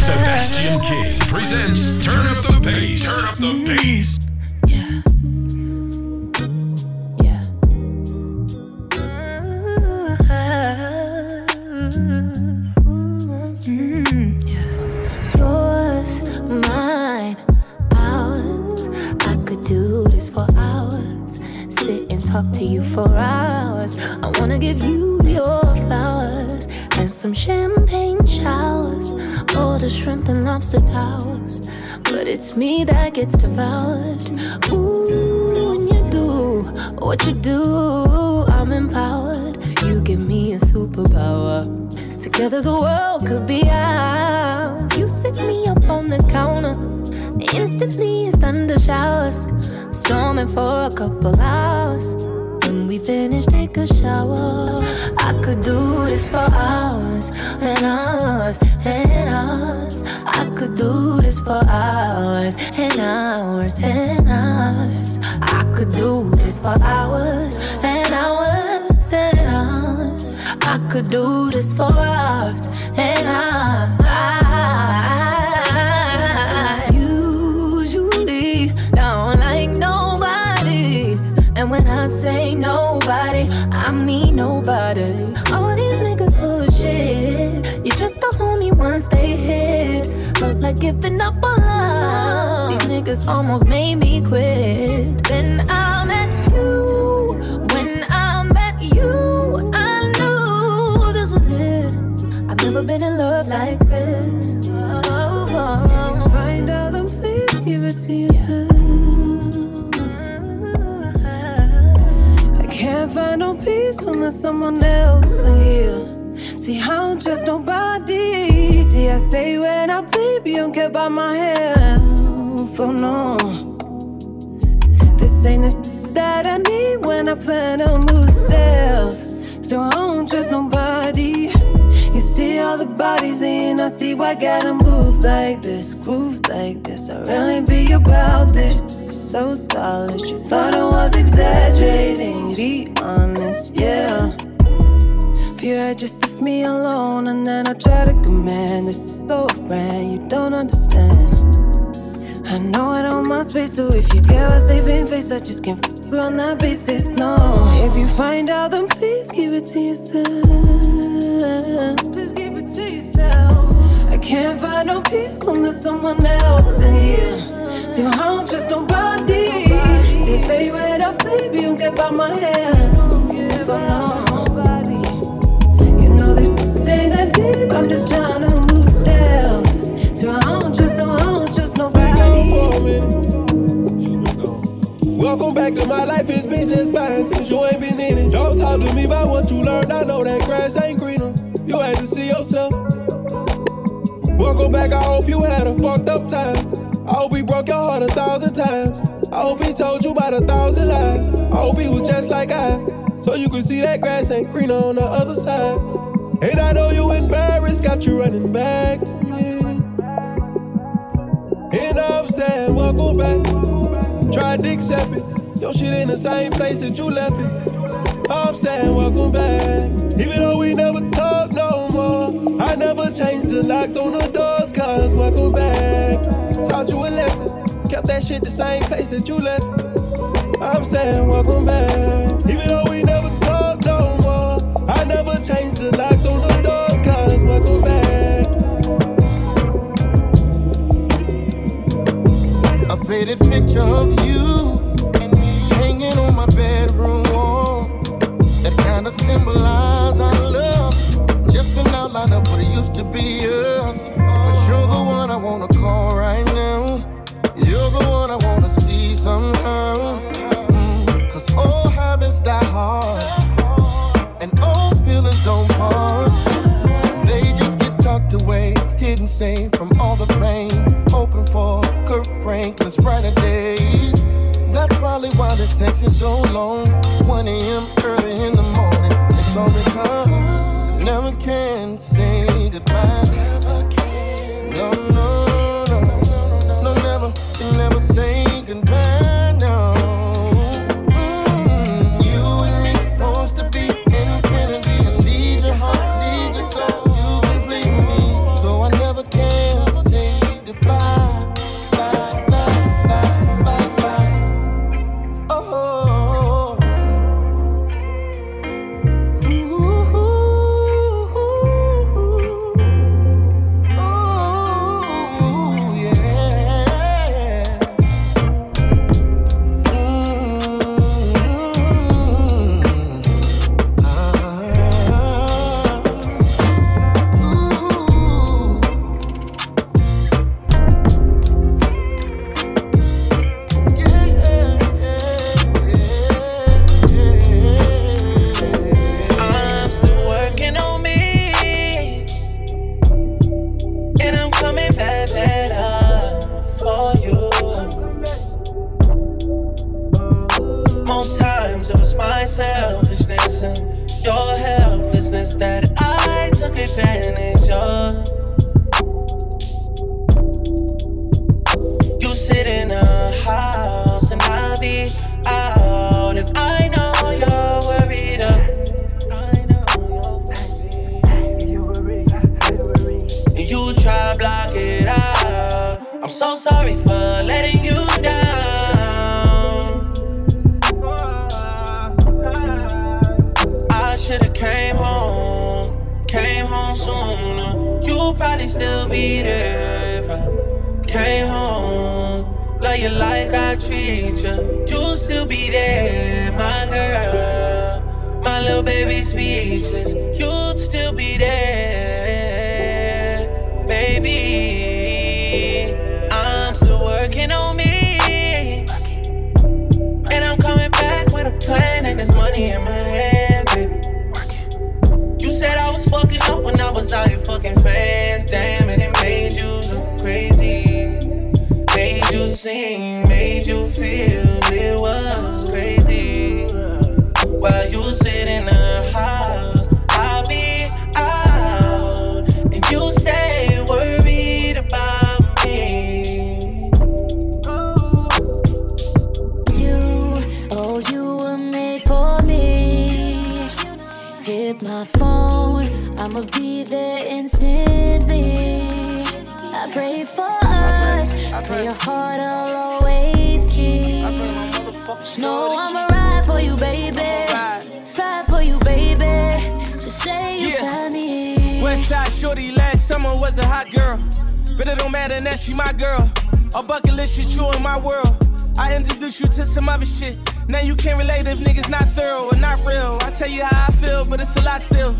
Sebastian King presents Turn Up the Bass. Turn Up the Bass. Yeah. Yeah. Yeah. Yours, mine, ours. I could do this for hours. Sit and talk to you for hours. I wanna give you your some champagne showers. All the shrimp and lobster towers. But it's me that gets devoured. Ooh, when you do what you do, I'm empowered. You give me a superpower. Together the world could be ours. You sit me up on the counter. Instantly it's thunder showers. Storming for a couple hours. When we finish, take a shower. I could do this for hours and hours and hours. I could do this for hours and hours and hours. I could do this for hours and hours and hours. I could do this for hours and hours. Like giving up on love. These niggas almost made me quit. Then I met you. When I met you, I knew this was it. I've never been in love like this. Oh, oh. Find out, please give it to yourself. I can't find no peace unless someone else is here. See, I'm just nobody. See, I say when I bleed, you don't care about my health. Oh no. This ain't the sh- that I need when I plan to move stealth. So I don't trust nobody. You see all the bodies in, I see why gotta move like this, groove like this. I really be about this. So solid, you thought I was exaggerating. Be honest, yeah. I just me alone, and then I try to command this so brand you don't understand. I know I don't mind space, so if you care about saving face, I just can't f on that basis. No, if you find out, then please keep it to yourself. Please keep it to yourself. I can't find no peace unless someone else in here. See, I don't trust nobody. See, say when I play, but you get by my head. But no, since you ain't been in it. Don't talk to me about what you learned, I know that grass ain't greener. You had to see yourself. Welcome back, I hope you had a fucked up time. I hope he broke your heart a thousand times. I hope he told you about a thousand lies. I hope he was just like I, so you could see that grass ain't greener on the other side. And I know you embarrassed, got you running back to me. And I'm saying, welcome back. Tried to accept it. Your shit in the same place that you left it. I'm saying, welcome back. Even though we never talk no more, I never changed the locks on the doors, cause welcome back. Taught you a lesson. Kept that shit the same place that you left it. I'm saying, welcome back. Even though faded picture of you hanging on my bedroom wall. That kind of symbolize our love. Just an outline of what it used to be us. But you're the one I wanna probably still be there if I came home. Love you like I treat you. You'll still be there, my girl. My little baby speechless. You'd still be there, instantly. I pray for us, pray your heart I'll always keep. No, I'ma ride for you, baby. Slide for you, baby. Just say you Yeah. got me. Westside Shorty last summer was a hot girl. But it don't matter now, she my girl. A bucket list shit true in my world. I introduced you to some other shit. Now you can't relate if niggas not thorough or not real. I tell you how I feel, but it's a lot still.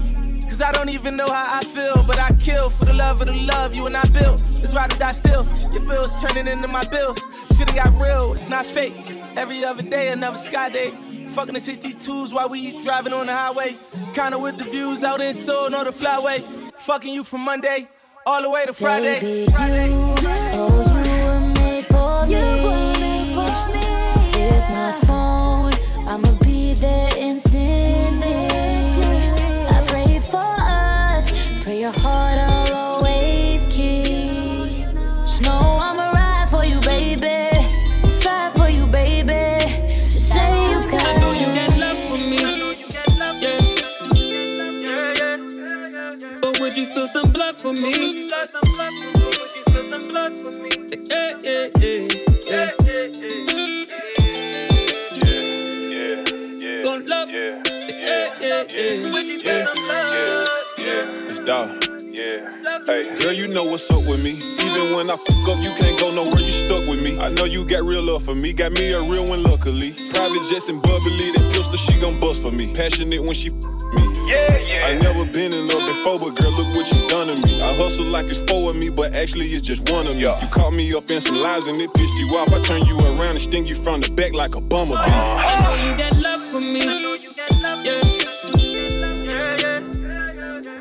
Cause I don't even know how I feel, but I kill for the love of the love you and I built. It's ride or die still. Your bills turning into my bills. Shit got real, it's not fake. Every other day, another sky day. Fucking the 62s while we driving on the highway. Kinda with the views out in Seoul, or the flyway. Fucking you from Monday all the way to Friday. Baby, you, would you spill some blood for me? Yeah, yeah, yeah, yeah. Gon' love. Yeah, yeah, yeah, yeah. It's dog. Yeah. Girl, you know what's up with me. Even when I fuck up, you can't go nowhere. You stuck with me. I know you got real love for me. Got me a real one, luckily. Private jets and bubbly. That pistol, she gon' bust for me. Passionate when she. Yeah, yeah. I never been in love before, but girl, look what you done to me. I hustle like it's four of me, but actually it's just one of me. You caught me up in some lies and it pissed you off. I turn you around and sting you from the back like a bumblebee. I know you got love for me. Love Yeah.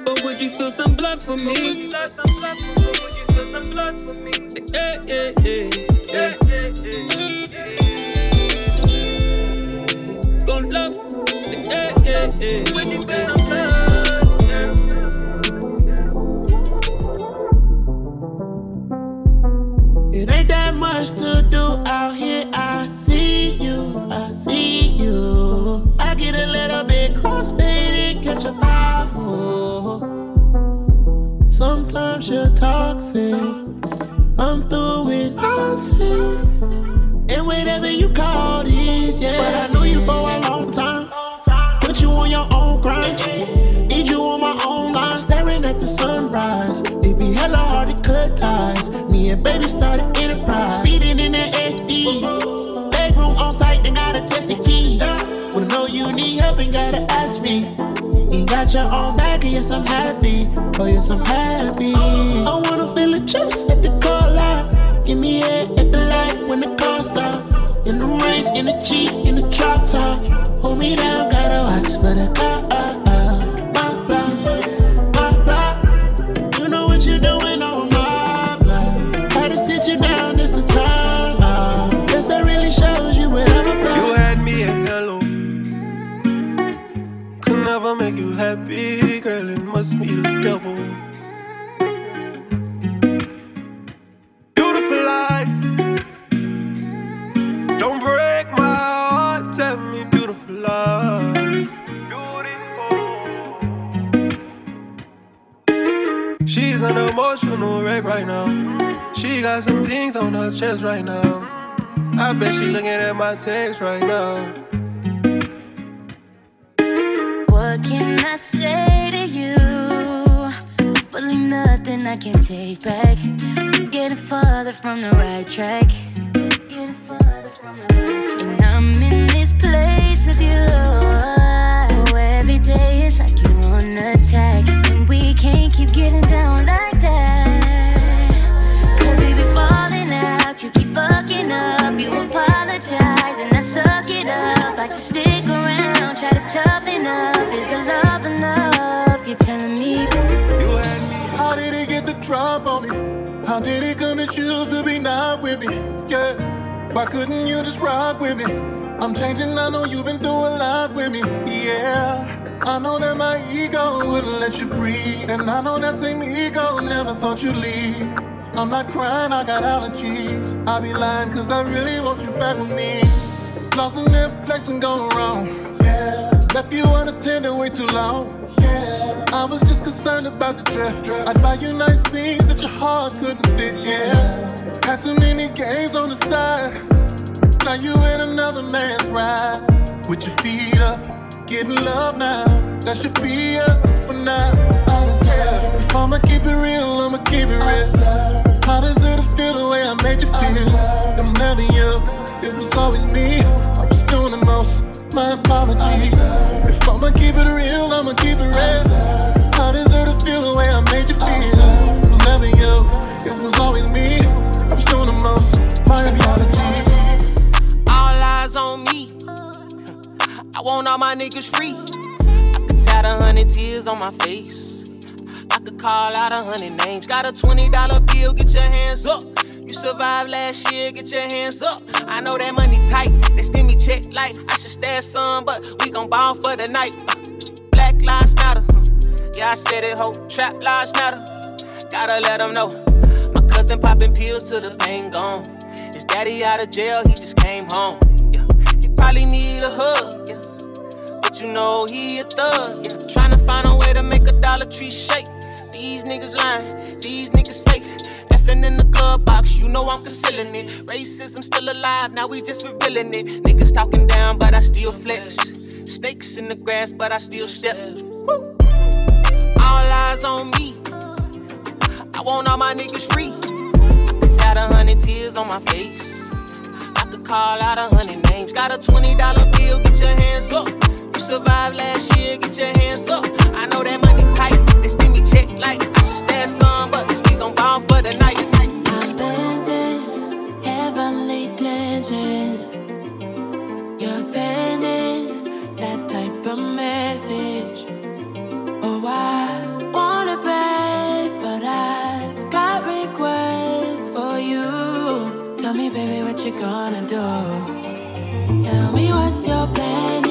But would you spill some blood for me? Yeah, yeah, yeah, yeah. Gon' love. Yeah, yeah, yeah. yeah. Baby started enterprise. Speeding in that SB. Bedroom on site and gotta test the key. Wanna know you need help and gotta ask me. You got your own bag and yes I'm happy. Oh yes I'm happy. I wanna feel the juice right now. I bet she looking at my text right now. With me? Yeah. Why couldn't you just rock with me? I'm changing, I know you've been through a lot with me. Yeah. I know that my ego wouldn't let you breathe. And I know that same ego never thought you'd leave. I'm not crying, I got allergies. I be lying cause I really want you back with me. Lost in their flex and going wrong. Yeah. Left you unattended way too long. Yeah. I was just concerned about the draft. I'd buy you nice things that your heart couldn't fit. Yeah. Had too many games on the side. Now you in another man's ride. With your feet up, getting love now. That should be us, but now. I Yeah. If I'ma keep it real, I'ma keep it real. How does it feel the way I made you feel? It was never you, it was always me. I was doing the most. My apologies. If I'ma keep it real, I'ma keep it real. My niggas free. I could tat a hundred tears on my face. I could call out a hundred names. Got a twenty dollar bill, get your hands up. You survived last year, get your hands up. I know that money tight, they send me check like I should stash some, but we gon' ball for the night. Black lives matter. Yeah, I said it, ho. Trap lives matter. Gotta let them know. My cousin popping pills till the pain gone. His daddy out of jail, he just came home. Yeah. He probably need a hug. Yeah. You know he a thug. Yeah. Trying to find a way to make a Dollar Tree shake. These niggas lying, these niggas fake. Effing in the glove box, you know I'm concealing it. Racism still alive, now we just revealing it. Niggas talking down, but I still flex. Snakes in the grass, but I still step. Woo. All eyes on me. I want all my niggas free. I could tat a hundred tears on my face. I could call out a hundred names. Got a twenty dollar bill, get your hands up. Survived last year, get your hands up. I know that money tight, they send me check like I should stash some, but we gon' ball for the night. I'm sensing heavenly tension. You're sending that type of message. Oh, I it back, but I've got requests for you. So tell me, baby, what you gonna do? Tell me what's your plan,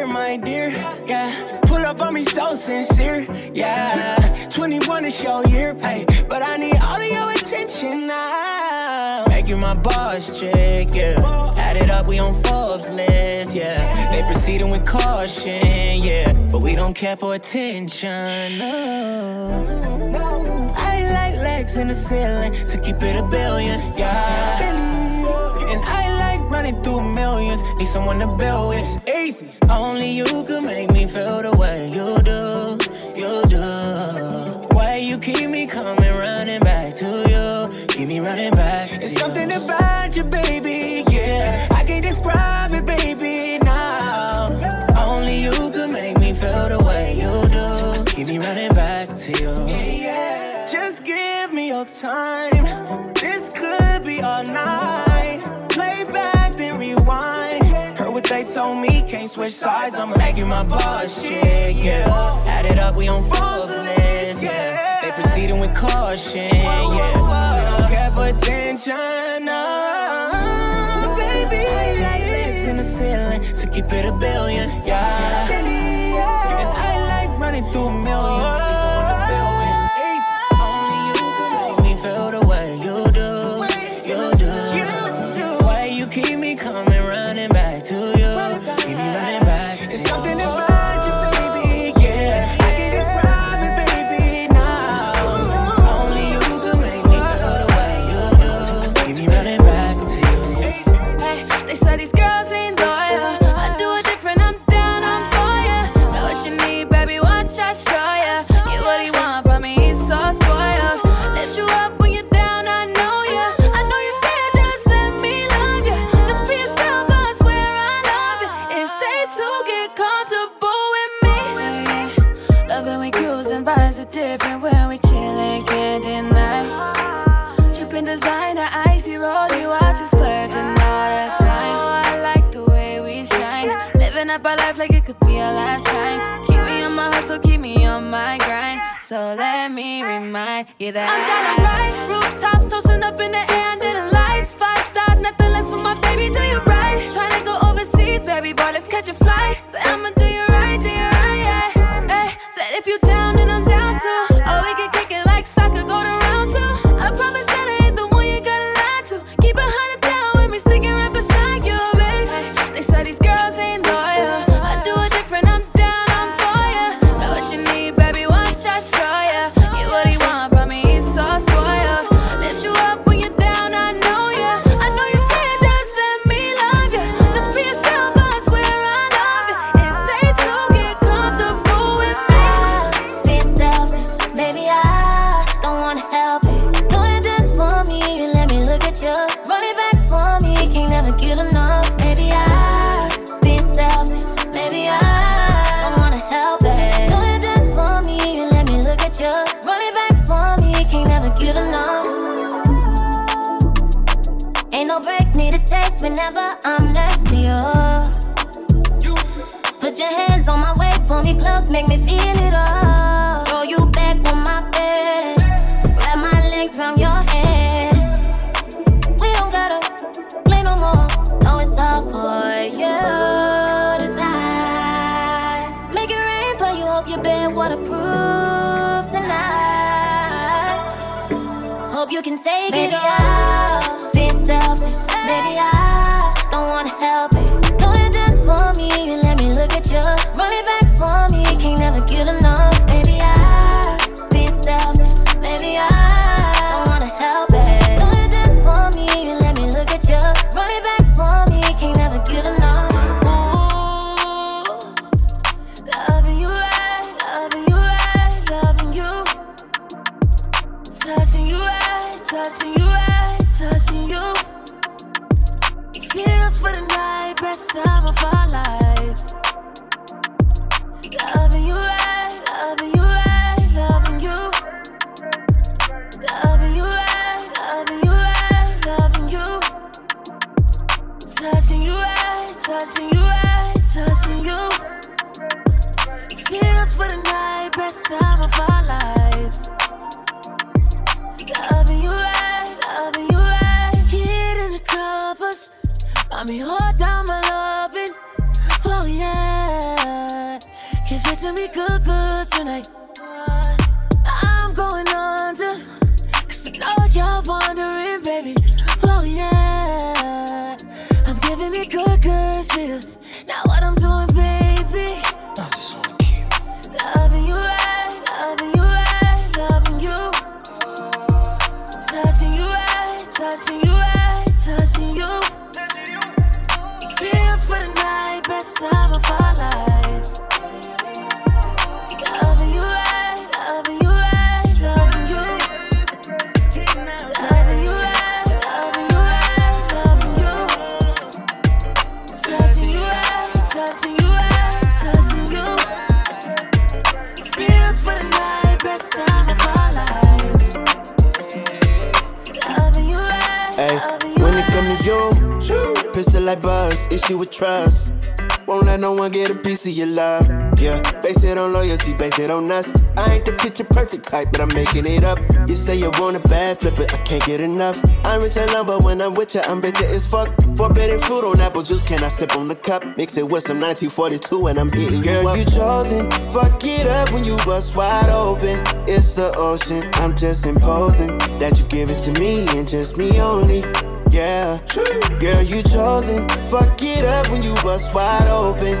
Here, my dear, yeah. Pull up on me so sincere, yeah. 21 is your year, ay, but I need all of your attention now. Make you my boss chick, yeah. Add it up, we on Forbes list, yeah. They proceeding with caution, yeah. But we don't care for attention, no. I like legs in the ceiling to keep it a billion, yeah. And I running through millions, need someone to build with. It's easy. Only you can make me feel the way you do, you do. Why you keep me coming running back to you? Keep me running back. To it's you. something about you, baby, yeah. I can't describe it, baby, now. Only you can make me feel the way you do. Keep me running back to you. Just give me your time. Told me, can't switch sides. I'ma make you my boss, shit, yeah. Add it up, we on list, yeah. They proceeding with caution, yeah. We don't care for attention, no. Baby, like legs in the ceiling to keep it a billion, yeah. And I like running through millions. It's Trippin' designer, icy rollie, watch us splurging all the time. Oh, I like the way we shine. Living up our life like it could be our last time. Keep me on my hustle, keep me on my grind. So let me remind you that I'm down to ride. Rooftops toasting up in the air under the lights. Five stars, nothing less for my baby. Do you right? Tryna go overseas, baby boy, let's catch a flight. Say I'ma do you right, do you right, yeah. Hey, said if you down, then I'm down too. Oh, we can tonight. Buzz, would with trust. Won't let no one get a piece of your love. Yeah, base it on loyalty, base it on us. I ain't the picture perfect type, but I'm making it up. You say you want a bad, flip it, I can't get enough. I'm rich and love, but when I'm with you, I'm bitter as fuck. Forbidden fruit on apple juice, can I sip on the cup? Mix it with some 1942 and I'm hitting Girl, you up. you chosen. Fuck it up when you bust wide open. It's the ocean, I'm just imposing that you give it to me and just me only yeah. Girl, you chosen. Fuck it up when you bust wide open.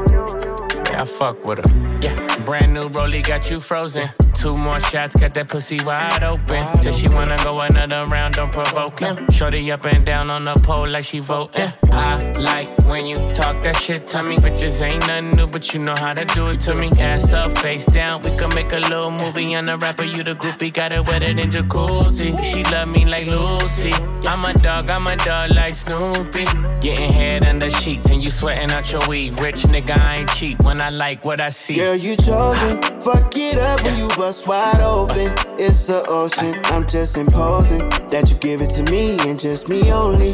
Yeah, I fuck with her. Yeah, brand new rollie got you frozen. Two more shots, got that pussy wide open. Said she wanna go another round, don't provoke him. Shorty up and down on the pole like she voting. I like when you talk that shit to me. Bitches ain't nothing new, but you know how to do it to me. Ass up, face down, we can make a little movie. On the rapper, you the groupie, got it wetter than jacuzzi. She love me like Lucy. I'm a dog, I'm a dog like Snoopy. Getting head under sheets and you sweating out your weed. Rich nigga, I ain't cheap when I like what I see. Girl, you chosen. Fuck it up when you bust wide open. It's the ocean. I'm just imposing that you give it to me and just me only.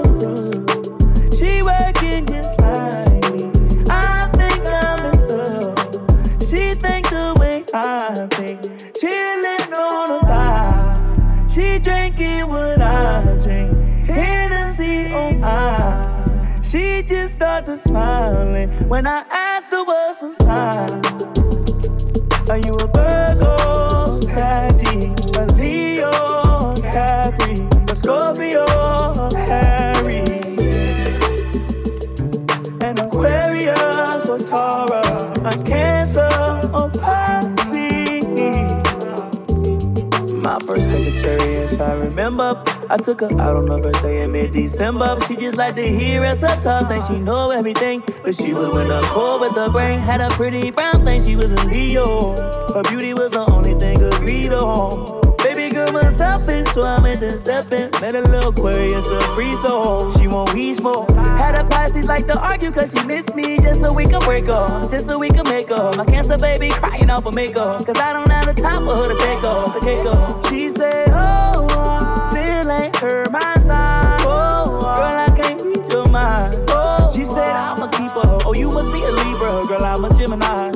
just started smiling when I asked her what's inside. Are you a Virgo, took her out on her birthday in mid-December. But She just like to hear us up talk, think she know everything. But she was with the core with the brain, had a pretty brown thing. She was a Leo. Her beauty was the only thing agreed on. Baby girl was selfish, so I went to step in. Met a little Aquarius, a free soul. She want weed smoke. Had a Pisces like to argue cause she missed me just so we could break up. Just so we could make up. My cancer baby crying out for makeup. Cause I don't have the time for her to take off the cake off. She said, ain't heard my side. Oh, oh, girl, I can't read your mind. Oh, she said, oh. I'm a keeper. Oh, you must be a Libra. Girl, I'm a Gemini.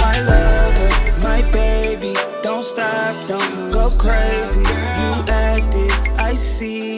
My lover, my baby, don't stop, don't go crazy. You acted, I see.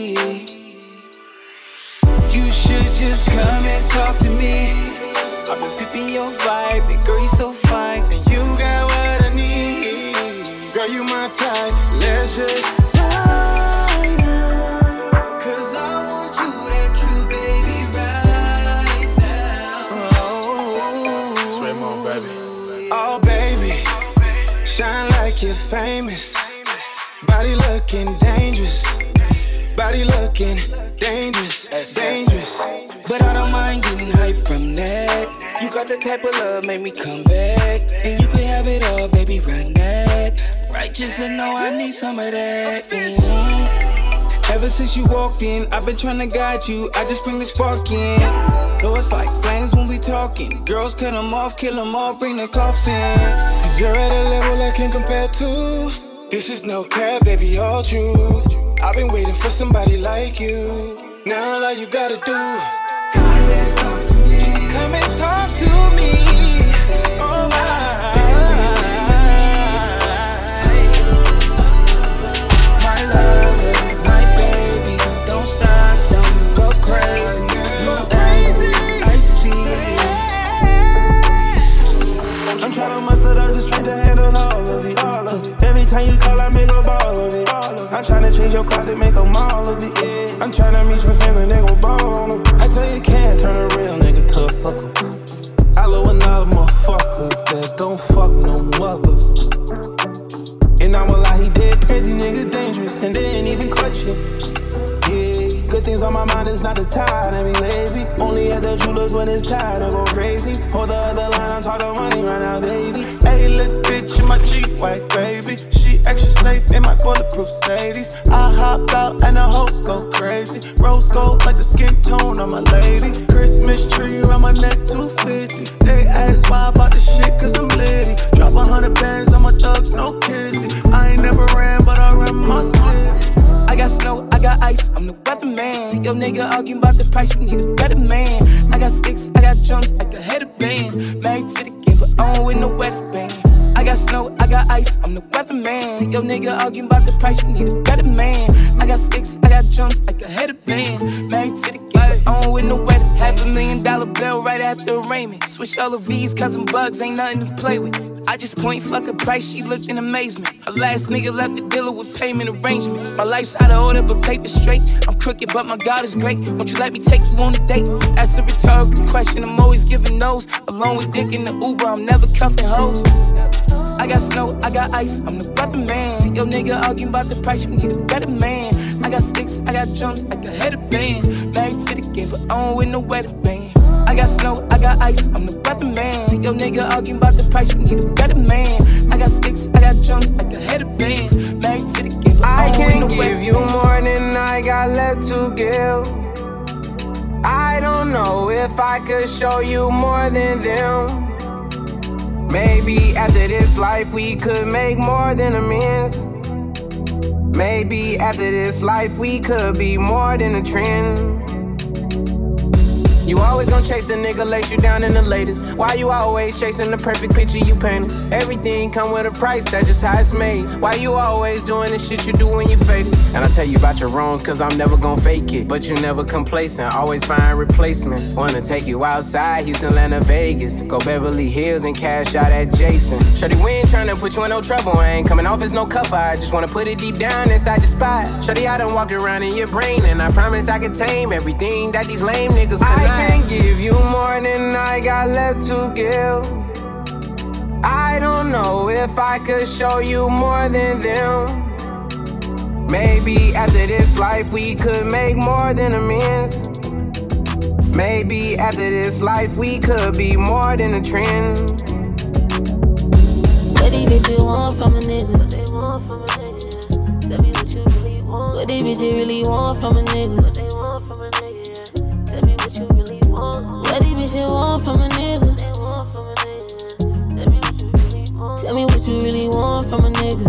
Body looking dangerous. Dangerous. But I don't mind getting hype from that. You got the type of love, make me come back. And you can have it all, baby, run that. Righteous to know I need some of that. Mhm. Ever since you walked in, I've been trying to guide you. I just bring the spark in. Know it's like flames when we talking. Girls cut them off, kill them all, bring the coffin. Cause you're at a level I can't compare to. This is no cap, baby, all truth. I've been waiting for somebody like you. Now all you gotta do, come and talk to me. Come and talk to me. Oh my. My lover, my baby, don't stop, don't go crazy. You crazy, I see. I'm trying to muster up the strength to handle all of it. Every time you call in your closet, make a mall of it. Yeah. I'm tryna meet your friends and they gon' ball on them. I tell you can't turn a real nigga to a sucker. I love another motherfuckers that don't fuck no mothers. And I'ma lie, he dead crazy niggas dangerous and they ain't even clutch Yeah, good things on my mind it's not the time to be lazy. Only at the jewelers when it's time to go crazy. Hold the other line, I'm tired money right now, baby. A-list bitch in my G-white, baby. She extra safe in my bulletproof Mercedes. I hop out and the hoes go crazy. Rose gold like the skin tone on my lady. Christmas tree around my neck, 250. They ask why I bought the shit, cause I'm litty. Drop a hundred bands on my thugs, no kissy. I ain't never ran, but I ran my city. I got snow, I got ice, I'm the weatherman. Yo, nigga arguing about the price, you need a better man. I got sticks, I got jumps, like a headband. Married to the game, but I don't with no wedding band. I got snow, I got ice, I'm the weatherman. Yo, nigga arguing about the price, you need a better man. I got sticks, I got jumps, like a headband. Married to the game, but I don't with no wedding. Half a million dollar bill right after Raymond. Switch all of V's, cause them bugs ain't nothing to play with. I just point fuck a price, she looked in amazement. Her last nigga left the dealer with payment arrangements. My life's out of order, but paper straight. I'm crooked, but my God is great. Won't you let me take you on a date? That's a rhetorical question, I'm always giving those. Along with dick in the Uber, I'm never cuffing hoes. I got snow, I got ice, I'm the weatherman. Yo, nigga arguing about the price, you need a better man. I got sticks, I got jumps, like a headband. Married to the game, but I don't with no wedding band. I got snow, I got ice, I'm the weatherman. Yo, nigga arguing about the price, you need a better man. I got sticks, I got jumps, like a headband. Married to the game, but I I can no give you more than I got left to give. I don't know if I could show you more than them. Maybe after this life we could make more than amends. Maybe after this life we could be more than a trend. You always gonna chase the nigga, lace you down in the latest. Why you always chasing the perfect picture you painted? Everything come with a price, that's just how it's made. Why you always doing the shit you do when you faded? And I tell you about your wrongs, cause I'm never gonna fake it. But you never complacent, always find replacement. Wanna take you outside, Houston, Atlanta, Vegas. Go Beverly Hills and cash out at Jason. Shorty, we ain't tryna put you in no trouble. I ain't coming off as no cover. I just wanna put it deep down inside your spot. Shorty, I done walked around in your brain, and I promise I can tame everything that these lame niggas could I can give you more than I got left to give. I don't know if I could show you more than them. Maybe after this life we could make more than amends. Maybe after this life we could be more than a trend. What these bitches want from a nigga? What they want from a nigga? Tell me what you really want. What these bitches really want from a nigga? What these bitches want from a nigga? Tell me what you really want. From a nigga.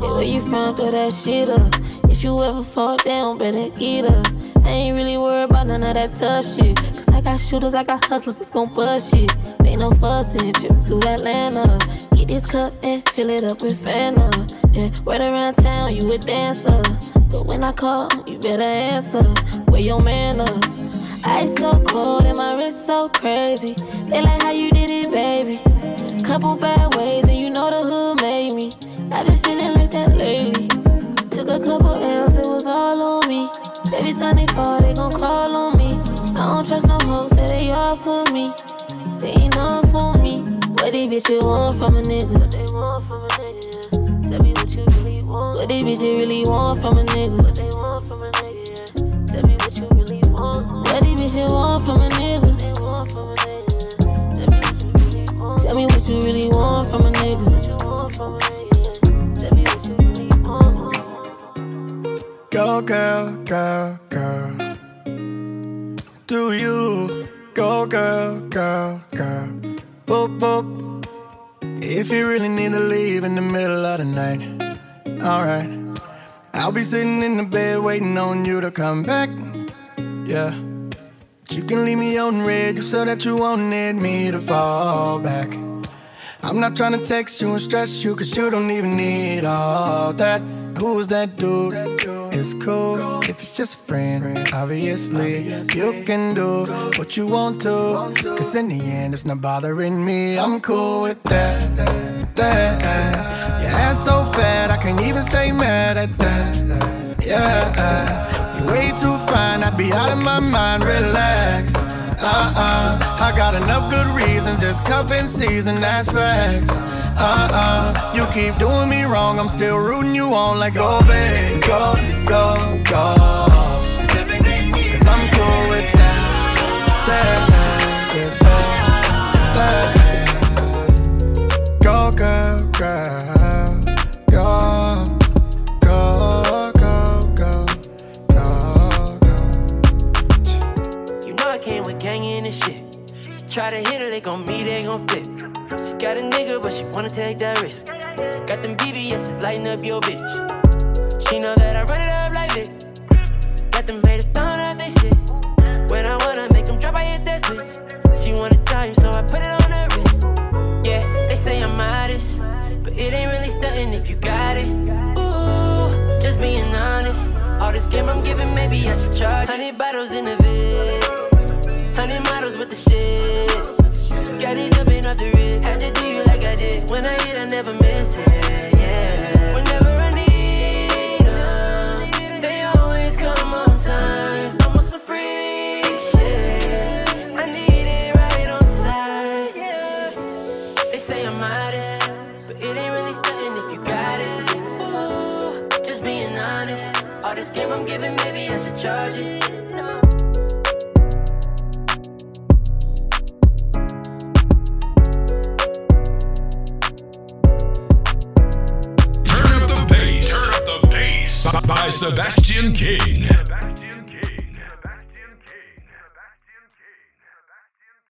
Hey, where you from? Throw that shit up. If you ever fall down, better get up. I ain't really worried about none of that tough shit. Cause I got shooters, I got hustlers that's gon' bust shit. Ain't no fussing, trip to Atlanta. Get this cup and fill it up with Fanta. Yeah, right around town, you a dancer. But when I call, you better answer. Where your man manners? Ice so cold and my wrist so crazy. They like how you did it, baby. Couple bad ways and you know the hood made me. I've been feeling like that lately. Took a couple L's, it was all on me. Every time they fall, they gon' call on me. I don't trust no hoes, say they all for me. They ain't all for me. What these bitches want from a nigga? What they want from a nigga? What these bitches really want from a nigga? What they want from a nigga? Tell me what you really want. What these bitches want from a nigga? What they want from a nigga? Tell me what you really want from a nigga. What you want from a nigga? Tell me what you really want. Go, girl, girl, girl. Do you go, girl, girl, girl? Boop, boop. If you really need to leave in the middle of the night, alright. I'll be sitting in the bed waiting on you to come back. Yeah. But You can leave me on red just so that you won't need me to fall back. I'm not trying to text you and stress you, cause you don't even need all that. Who's that dude? It's cool if it's just a friend. Obviously, you can do what you want to. Cause in the end, it's not bothering me. I'm cool with that. that. Your ass so fat, I can't even stay mad at that. Yeah, you're way too fine, I'd be out of my mind. Relax. Uh-uh. I got enough good reasons. It's cuffing season, that's facts. Uh-uh. You keep doing me wrong. I'm still rooting you on like go, babe. Go, go, go. Cause I'm cool with that. that, that, that, that. Go, girl, girl. They gon' me, they gon' flip. She got a nigga, but she wanna take that risk. Got them BBS lighting up your bitch. She know that I run it up like it. Got them haters throwing up they shit. When I wanna make them drop, I hit that switch. She wanted time, so I put it on her wrist. Yeah, they say I'm modest, but it ain't really stunting if you got it. Ooh, just being honest. All this game I'm giving, maybe I should charge. Hundred bottles in the vid, hundred models with the shit. Got it jumping off the rip. Had to do you like I did. When I hit, I never miss it. Sebastian King.